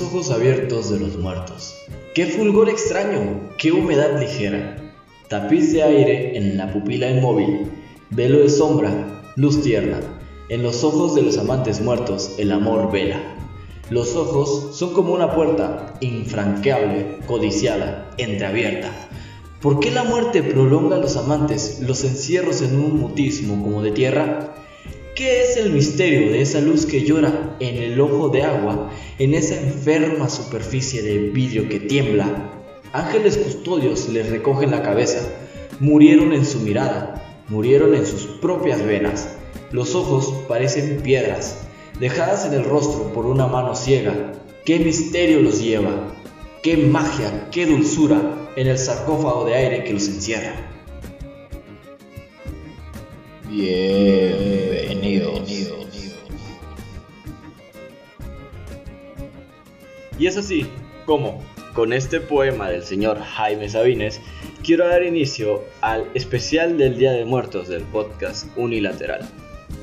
Ojos abiertos de los muertos. ¡Qué fulgor extraño! ¡Qué humedad ligera! Tapiz de aire en la pupila inmóvil, velo de sombra, luz tierna. En los ojos de los amantes muertos el amor vela. Los ojos son como una puerta, infranqueable, codiciada, entreabierta. ¿Por qué la muerte prolonga a los amantes, los encierros en un mutismo como de tierra? ¿Qué es el misterio de esa luz que llora en el ojo de agua, en esa enferma superficie de vidrio que tiembla? Ángeles custodios les recogen la cabeza, murieron en su mirada, murieron en sus propias venas. Los ojos parecen piedras, dejadas en el rostro por una mano ciega. ¿Qué misterio los lleva? ¿Qué magia, qué dulzura en el sarcófago de aire que los encierra? Bienvenidos. Y es así como, con este poema del señor Jaime Sabines, quiero dar inicio al especial del Día de Muertos del podcast Unilateral.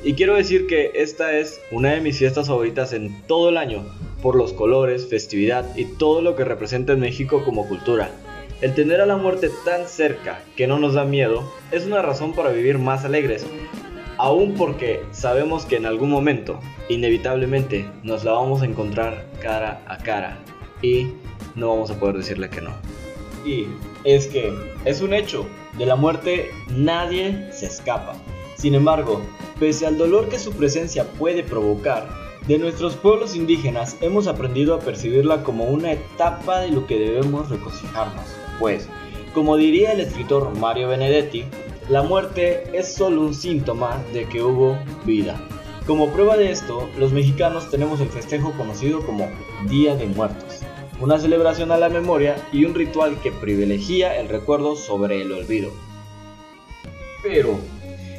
Y quiero decir que esta es una de mis fiestas favoritas en todo el año, por los colores, festividad y todo lo que representa en México como cultura. El tener a la muerte tan cerca que no nos da miedo es una razón para vivir más alegres, aún porque sabemos que en algún momento, inevitablemente, nos la vamos a encontrar cara a cara y no vamos a poder decirle que no. Y es que es un hecho, de la muerte nadie se escapa. Sin embargo, pese al dolor que su presencia puede provocar, de nuestros pueblos indígenas hemos aprendido a percibirla como una etapa de lo que debemos regocijarnos. Pues, como diría el escritor Mario Benedetti, la muerte es solo un síntoma de que hubo vida. Como prueba de esto, los mexicanos tenemos el festejo conocido como Día de Muertos, una celebración a la memoria y un ritual que privilegia el recuerdo sobre el olvido. Pero,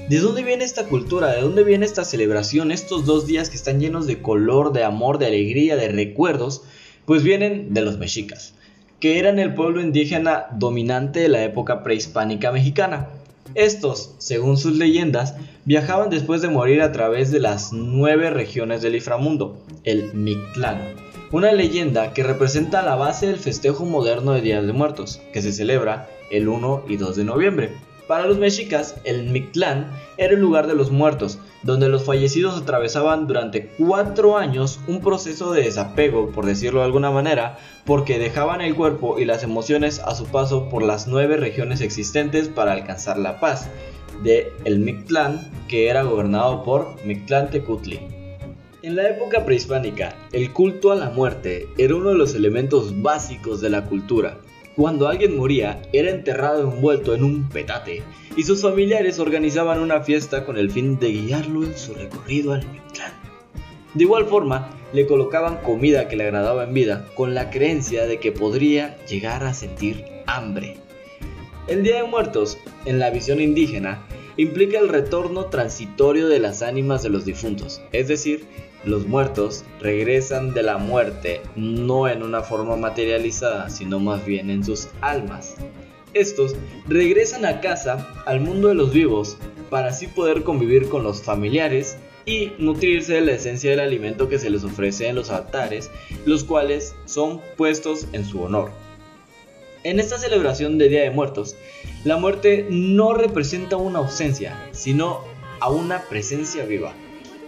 ¿de dónde viene esta cultura? ¿De dónde viene esta celebración? Estos dos días que están llenos de color, de amor, de alegría, de recuerdos, pues vienen de los mexicas que eran el pueblo indígena dominante de la época prehispánica mexicana. Estos, según sus leyendas, viajaban después de morir a través de las nueve regiones del inframundo, el Mictlán, una leyenda que representa la base del festejo moderno de Día de Muertos, que se celebra el 1 y 2 de noviembre. Para los mexicas, el Mictlán era el lugar de los muertos, donde los fallecidos atravesaban durante cuatro años un proceso de desapego, por decirlo de alguna manera, porque dejaban el cuerpo y las emociones a su paso por las nueve regiones existentes para alcanzar la paz de el Mictlán, que era gobernado por Mictlán Tecutli. En la época prehispánica, el culto a la muerte era uno de los elementos básicos de la cultura, cuando alguien moría, era enterrado envuelto en un petate y sus familiares organizaban una fiesta con el fin de guiarlo en su recorrido al Mictlán. De igual forma, le colocaban comida que le agradaba en vida con la creencia de que podría llegar a sentir hambre. El Día de Muertos, en la visión indígena, implica el retorno transitorio de las ánimas de los difuntos, es decir, los muertos regresan de la muerte no en una forma materializada, sino más bien en sus almas. Estos regresan a casa, al mundo de los vivos, para así poder convivir con los familiares y nutrirse de la esencia del alimento que se les ofrece en los altares, los cuales son puestos en su honor. En esta celebración de Día de Muertos, la muerte no representa una ausencia, sino a una presencia viva.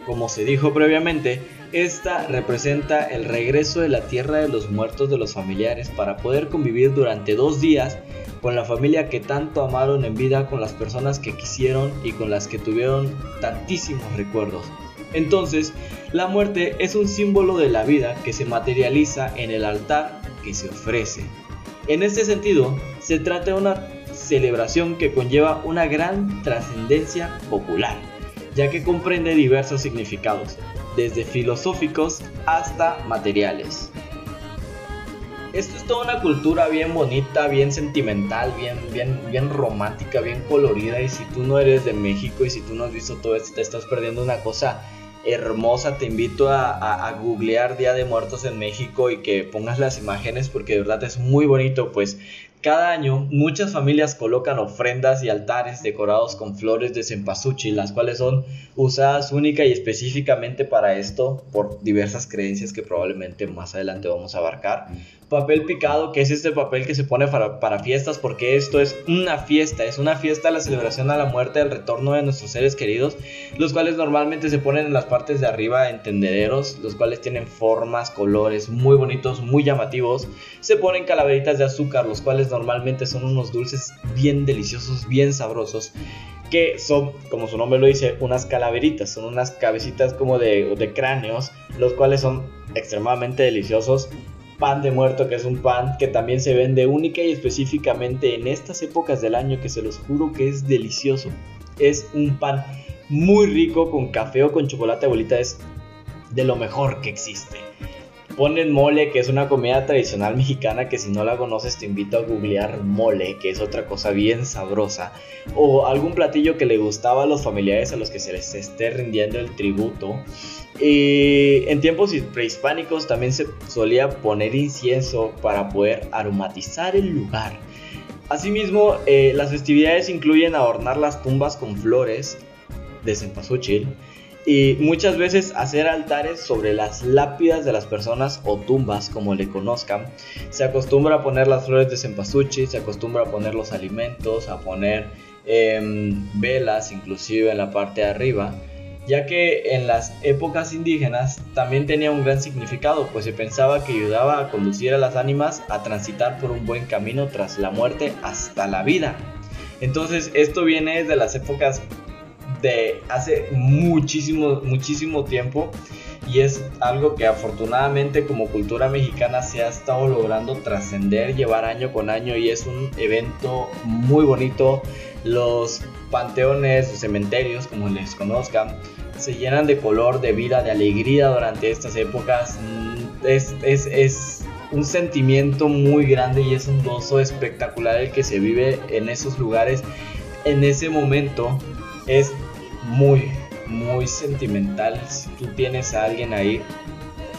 Como se dijo previamente, esta representa el regreso de la tierra de los muertos de los familiares para poder convivir durante dos días con la familia que tanto amaron en vida, con las personas que quisieron y con las que tuvieron tantísimos recuerdos. Entonces, la muerte es un símbolo de la vida que se materializa en el altar que se ofrece. En este sentido, se trata de una celebración que conlleva una gran trascendencia popular ya que comprende diversos significados, desde filosóficos hasta materiales. Esto es toda una cultura bien bonita, bien sentimental, bien, bien, bien romántica, bien colorida. Y si tú no eres de México y si tú no has visto todo esto, te estás perdiendo una cosa hermosa. Te invito a, a, googlear Día de Muertos en México y que pongas las imágenes porque de verdad es muy bonito. Pues Cada año muchas familias colocan ofrendas y altares decorados con flores de cempasúchil, las cuales son usadas única y específicamente para esto por diversas creencias que probablemente más adelante vamos a abarcar. Papel picado, que es este papel que se pone para, para fiestas, porque esto es una fiesta, es una fiesta la celebración a la muerte, el retorno de nuestros seres queridos, los cuales normalmente se ponen en las partes de arriba en tendederos, los cuales tienen formas, colores muy bonitos, muy llamativos. Se ponen calaveritas de azúcar, los cuales normalmente son unos dulces bien deliciosos, bien sabrosos, que son, como su nombre lo dice, unas calaveritas, son unas cabecitas como de, de cráneos, los cuales son extremadamente deliciosos. Pan de muerto, que es un pan que también se vende única y específicamente en estas épocas del año, que se los juro que es delicioso. Es un pan muy rico con café o con chocolate abuelita, es de lo mejor que existe ponen mole, que es una comida tradicional mexicana que si no la conoces te invito a googlear mole, que es otra cosa bien sabrosa, o algún platillo que le gustaba a los familiares a los que se les esté rindiendo el tributo. Y en tiempos prehispánicos también se solía poner incienso para poder aromatizar el lugar. Asimismo, eh, las festividades incluyen adornar las tumbas con flores de cempasúchil, y muchas veces hacer altares sobre las lápidas de las personas o tumbas, como le conozcan. Se acostumbra a poner las flores de cempasúchil, se acostumbra a poner los alimentos, a poner em, velas, inclusive en la parte de arriba, ya que en las épocas indígenas también tenía un gran significado, pues se pensaba que ayudaba a conducir a las ánimas a transitar por un buen camino tras la muerte hasta la vida. Entonces esto viene de las épocas de hace muchísimo, muchísimo tiempo y es algo que afortunadamente como cultura mexicana se ha estado logrando trascender, llevar año con año y es un evento muy bonito. Los panteones, los cementerios, como les conozcan, se llenan de color, de vida, de alegría durante estas épocas. Mm, es, es, es un sentimiento muy grande y es un gozo espectacular el que se vive en esos lugares en ese momento es muy, muy sentimental. Si tú tienes a alguien ahí,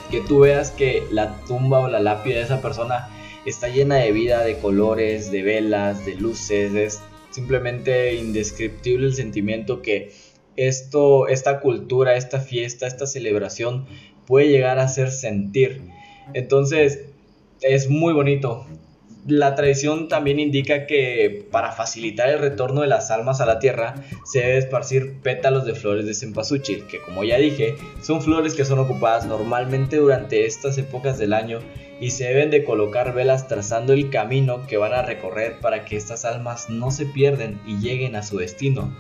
que tú veas que la tumba o la lápida de esa persona está llena de vida, de colores, de velas, de luces. Es simplemente indescriptible el sentimiento que esto, esta cultura, esta fiesta, esta celebración puede llegar a hacer sentir. Entonces, es muy bonito la tradición también indica que para facilitar el retorno de las almas a la tierra se debe esparcir pétalos de flores de cempasúchil, que como ya dije, son flores que son ocupadas normalmente durante estas épocas del año y se deben de colocar velas trazando el camino que van a recorrer para que estas almas no se pierden y lleguen a su destino.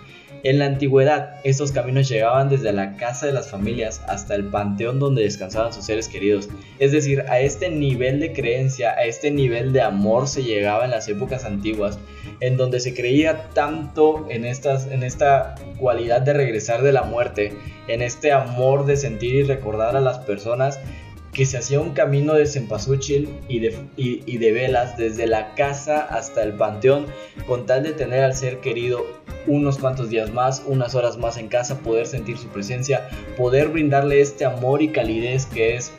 En la antigüedad, estos caminos llegaban desde la casa de las familias hasta el panteón donde descansaban sus seres queridos. Es decir, a este nivel de creencia, a este nivel de amor se llegaba en las épocas antiguas, en donde se creía tanto en, esta cualidad de regresar de la muerte, en este amor de sentir y recordar a las personas que se hacía un camino de cempasúchil y de, y de velas desde la casa hasta el panteón con tal de tener al ser querido unos cuantos días más, unas horas más en casa, poder sentir su presencia, poder brindarle este amor y calidez que es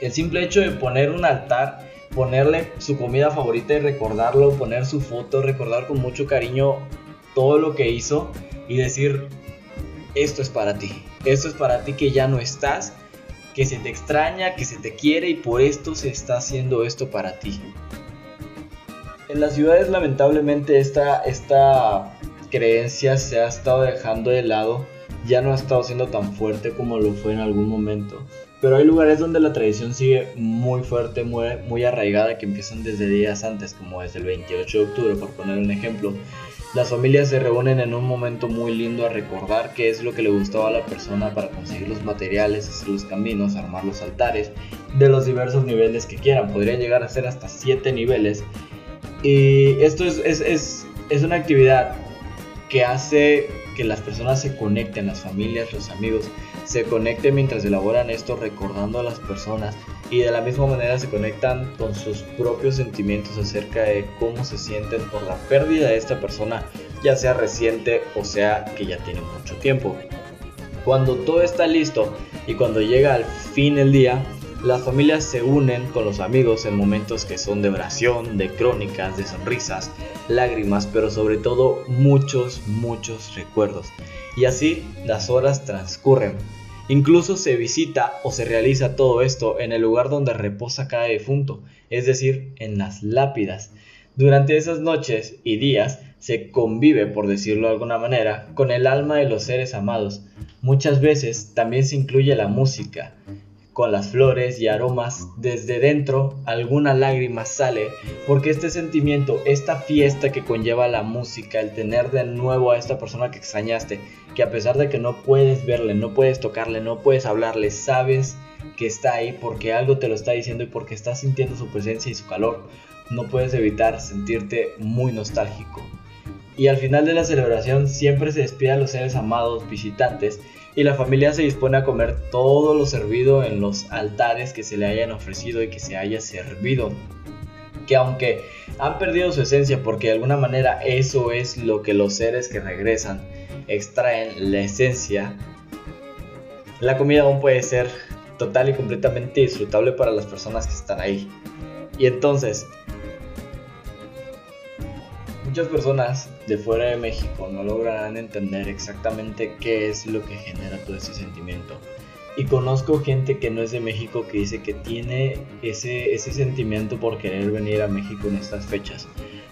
el simple hecho de poner un altar, ponerle su comida favorita y recordarlo, poner su foto, recordar con mucho cariño todo lo que hizo y decir, esto es para ti, esto es para ti que ya no estás, que se te extraña, que se te quiere y por esto se está haciendo esto para ti. En las ciudades lamentablemente esta, esta creencia se ha estado dejando de lado, ya no ha estado siendo tan fuerte como lo fue en algún momento. Pero hay lugares donde la tradición sigue muy fuerte, muy, arraigada, que empiezan desde días antes, como desde el 28 de octubre, por poner un ejemplo. Las familias se reúnen en un momento muy lindo a recordar qué es lo que le gustaba a la persona para conseguir los materiales, hacer los caminos, armar los altares, de los diversos niveles que quieran. Podrían llegar a ser hasta 7 niveles. Y esto es, es, es, es una actividad que hace que las personas se conecten, las familias, los amigos, se conecten mientras elaboran esto recordando a las personas y de la misma manera se conectan con sus propios sentimientos acerca de cómo se sienten por la pérdida de esta persona, ya sea reciente o sea que ya tiene mucho tiempo. Cuando todo está listo y cuando llega al fin el día, Las familias se unen con los amigos en momentos que son de oración, de crónicas, de sonrisas, lágrimas, pero sobre todo muchos, muchos recuerdos. Y así las horas transcurren. Incluso se visita o se realiza todo esto en el lugar donde reposa cada difunto, es decir, en las lápidas. Durante esas noches y días se convive, por decirlo de alguna manera, con el alma de los seres amados. Muchas veces también se incluye la música, con las flores y aromas, desde dentro alguna lágrima sale, porque este sentimiento, esta fiesta que conlleva la música, el tener de nuevo a esta persona que extrañaste, que a pesar de que no puedes verle, no puedes tocarle, no puedes hablarle, sabes que está ahí porque algo te lo está diciendo y porque estás sintiendo su presencia y su calor, no puedes evitar sentirte muy nostálgico. Y al final de la celebración siempre se despide a los seres amados visitantes y la familia se dispone a comer todo lo servido en los altares que se le hayan ofrecido y que se haya servido. Que aunque han perdido su esencia porque de alguna manera eso es lo que los seres que regresan extraen la esencia, la comida aún puede ser total y completamente disfrutable para las personas que están ahí. Y entonces, muchas personas de fuera de México no lograrán entender exactamente qué es lo que genera todo ese sentimiento. Y conozco gente que no es de México que dice que tiene ese, ese sentimiento por querer venir a México en estas fechas.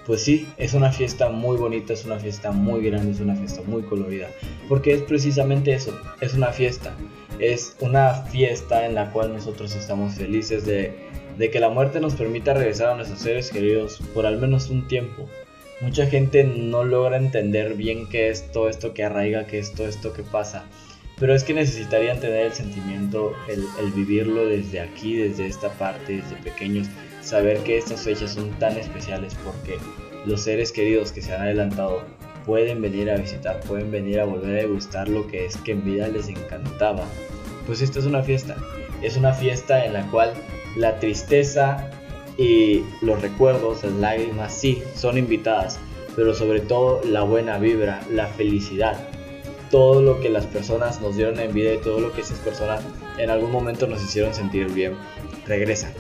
Pues sí, es una fiesta muy bonita, es una fiesta muy grande, es una fiesta muy colorida. Porque es precisamente eso, es una fiesta. Es una fiesta en la cual nosotros estamos felices de, de que la muerte nos permita regresar a nuestros seres queridos por al menos un tiempo mucha gente no logra entender bien qué es todo esto que arraiga, qué es todo esto que pasa. Pero es que necesitarían tener el sentimiento, el, vivirlo desde aquí, desde esta parte, desde pequeños, saber que estas fechas son tan especiales porque los seres queridos que se han adelantado pueden venir a visitar, pueden venir a volver a degustar lo que es que en vida les encantaba. Pues esta es una fiesta, es una fiesta en la cual la tristeza y los recuerdos, las lágrimas, sí, son invitadas, pero sobre todo la buena vibra, la felicidad, todo lo que las personas nos dieron en vida y todo lo que esas personas en algún momento nos hicieron sentir bien, regresa.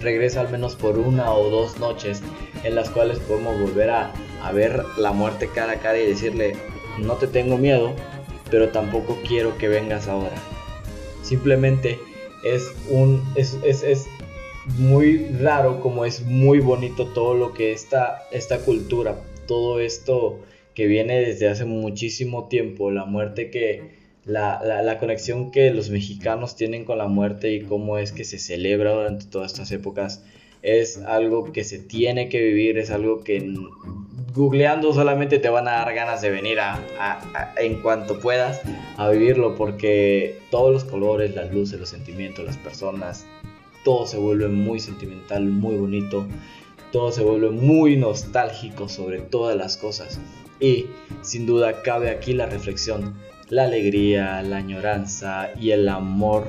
Regresa al menos por una o dos noches en las cuales podemos volver a, ver la muerte cara a cara y decirle, no te tengo miedo, pero tampoco quiero que vengas ahora. Simplemente es un es, es, muy raro como es muy bonito todo lo que esta, esta cultura, todo esto que viene desde hace muchísimo tiempo, la muerte que, la, la, conexión que los mexicanos tienen con la muerte y cómo es que se celebra durante todas estas épocas, es algo que se tiene que vivir, es algo que googleando solamente te van a dar ganas de venir a, en cuanto puedas a vivirlo porque todos los colores, las luces, los sentimientos, las personas, todo se vuelve muy sentimental, muy bonito, todo se vuelve muy nostálgico sobre todas las cosas. Y sin duda cabe aquí la reflexión, la alegría, la añoranza y el amor,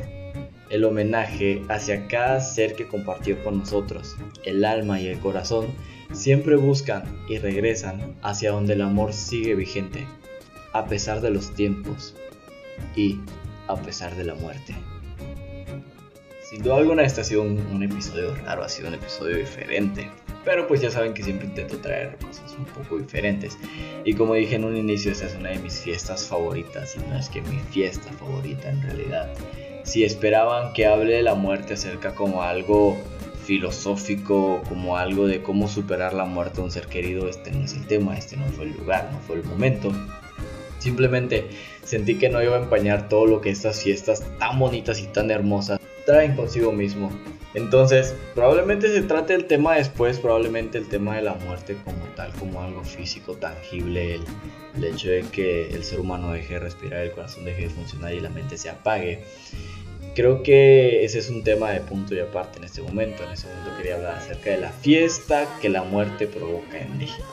el homenaje hacia cada ser que compartió con nosotros. El alma y el corazón siempre buscan y regresan hacia donde el amor sigue vigente, a pesar de los tiempos y a pesar de la muerte. Sin duda alguna este ha sido un, episodio raro, ha sido un episodio diferente. Pero pues ya saben que siempre intento traer cosas un poco diferentes. Y como dije en un inicio, esta es una de mis fiestas favoritas. Y no es que mi fiesta favorita en realidad. Si esperaban que hable de la muerte acerca como algo filosófico, como algo de cómo superar la muerte de un ser querido, este no es el tema, este no fue el lugar, no fue el momento. Simplemente sentí que no iba a empañar todo lo que estas fiestas tan bonitas y tan hermosas traen consigo mismo. Entonces, probablemente se trate el tema después, probablemente el tema de la muerte como tal, como algo físico, tangible, el, hecho de que el ser humano deje de respirar, el corazón deje de funcionar y la mente se apague. Creo que ese es un tema de punto y aparte en este momento. En este momento quería hablar acerca de la fiesta que la muerte provoca en México.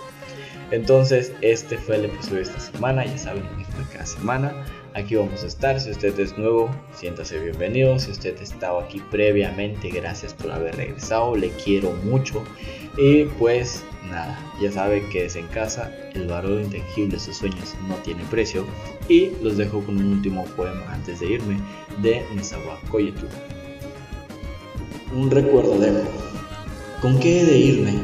Entonces, este fue el episodio de esta semana. Ya saben que fue cada semana. Aquí vamos a estar. Si usted es nuevo, siéntase bienvenido. Si usted estaba aquí previamente, gracias por haber regresado. Le quiero mucho. Y pues nada, ya sabe que es en casa. El valor intangible de sus sueños no tiene precio. Y los dejo con un último poema antes de irme de Nezahualcóyotl. un recuerdo dejo. ¿Con qué he de irme?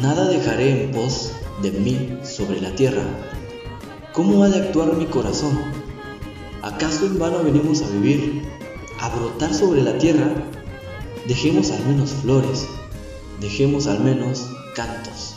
Nada dejaré en pos de mí sobre la tierra. ¿Cómo ha de actuar mi corazón? ¿Acaso en vano venimos a vivir, a brotar sobre la tierra? Dejemos al menos flores, dejemos al menos cantos.